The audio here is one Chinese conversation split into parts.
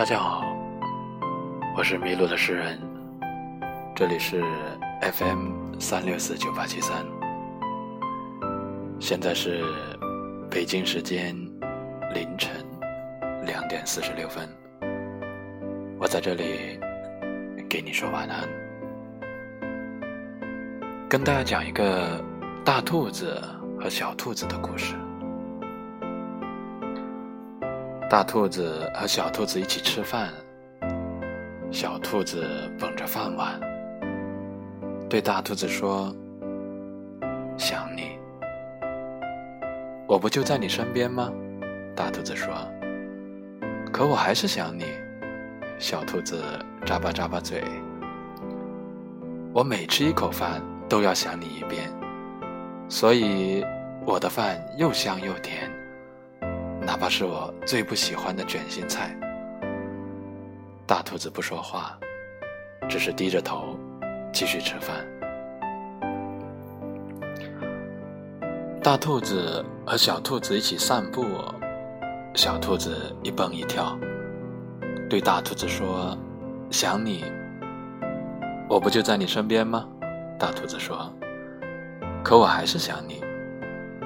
大家好，我是迷路的诗人，这里是 FM 三六四九八七三，现在是北京时间凌晨两点四十六分，我在这里给你说晚安，跟大家讲一个大兔子和小兔子的故事。大兔子和小兔子一起吃饭，小兔子捧着饭碗，对大兔子说：“想你，我不就在你身边吗？”大兔子说：“可我还是想你。”小兔子咂巴咂巴嘴：“我每吃一口饭都要想你一遍，所以我的饭又香又甜。”哪怕是我最不喜欢的卷心菜，大兔子不说话，只是低着头继续吃饭。大兔子和小兔子一起散步，小兔子一蹦一跳，对大兔子说：“想你，我不就在你身边吗？”大兔子说：“可我还是想你。”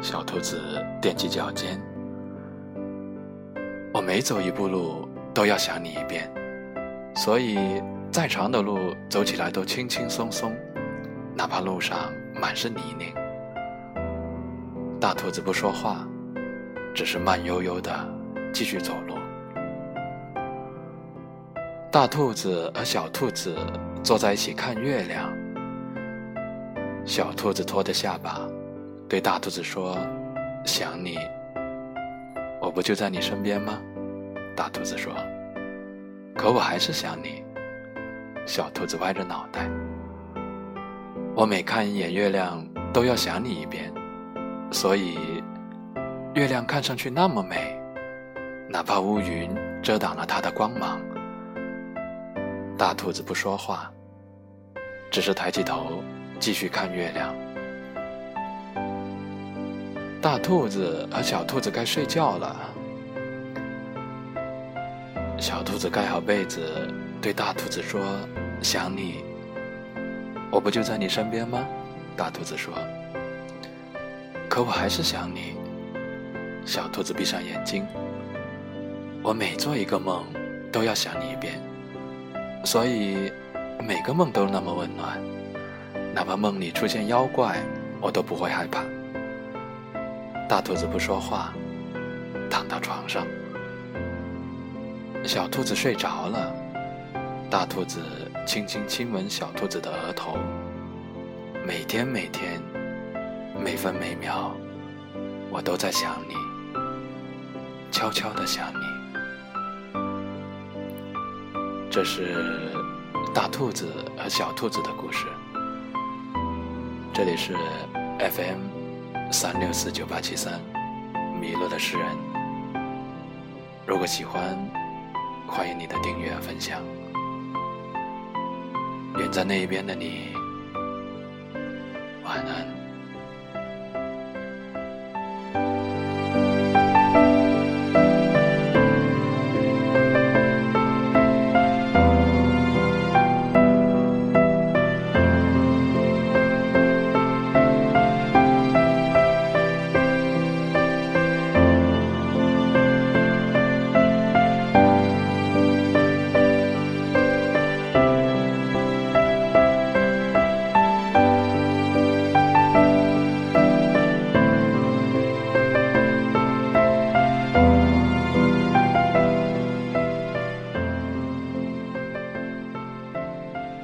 小兔子踮起脚尖。我每走一步路都要想你一遍，所以再长的路走起来都轻轻松松，哪怕路上满是泥泞。大兔子不说话，只是慢悠悠的继续走路。大兔子和小兔子坐在一起看月亮。小兔子托着下巴，对大兔子说：“想你。”我不就在你身边吗？大兔子说。可我还是想你。小兔子歪着脑袋。我每看一眼月亮，都要想你一遍，所以月亮看上去那么美，哪怕乌云遮挡了它的光芒。大兔子不说话，只是抬起头继续看月亮。大兔子和小兔子该睡觉了。小兔子盖好被子，对大兔子说：“想你，我不就在你身边吗？”大兔子说：“可我还是想你。”小兔子闭上眼睛：“我每做一个梦，都要想你一遍，所以每个梦都那么温暖，哪怕梦里出现妖怪，我都不会害怕。”大兔子不说话，躺到床上。小兔子睡着了，大兔子轻轻亲吻小兔子的额头。每天每天，每分每秒，我都在想你，悄悄的想你。这是大兔子和小兔子的故事。这里是 FM。三六四九八七三，迷路的诗人。如果喜欢，欢迎你的订阅和分享。远在那一边的你，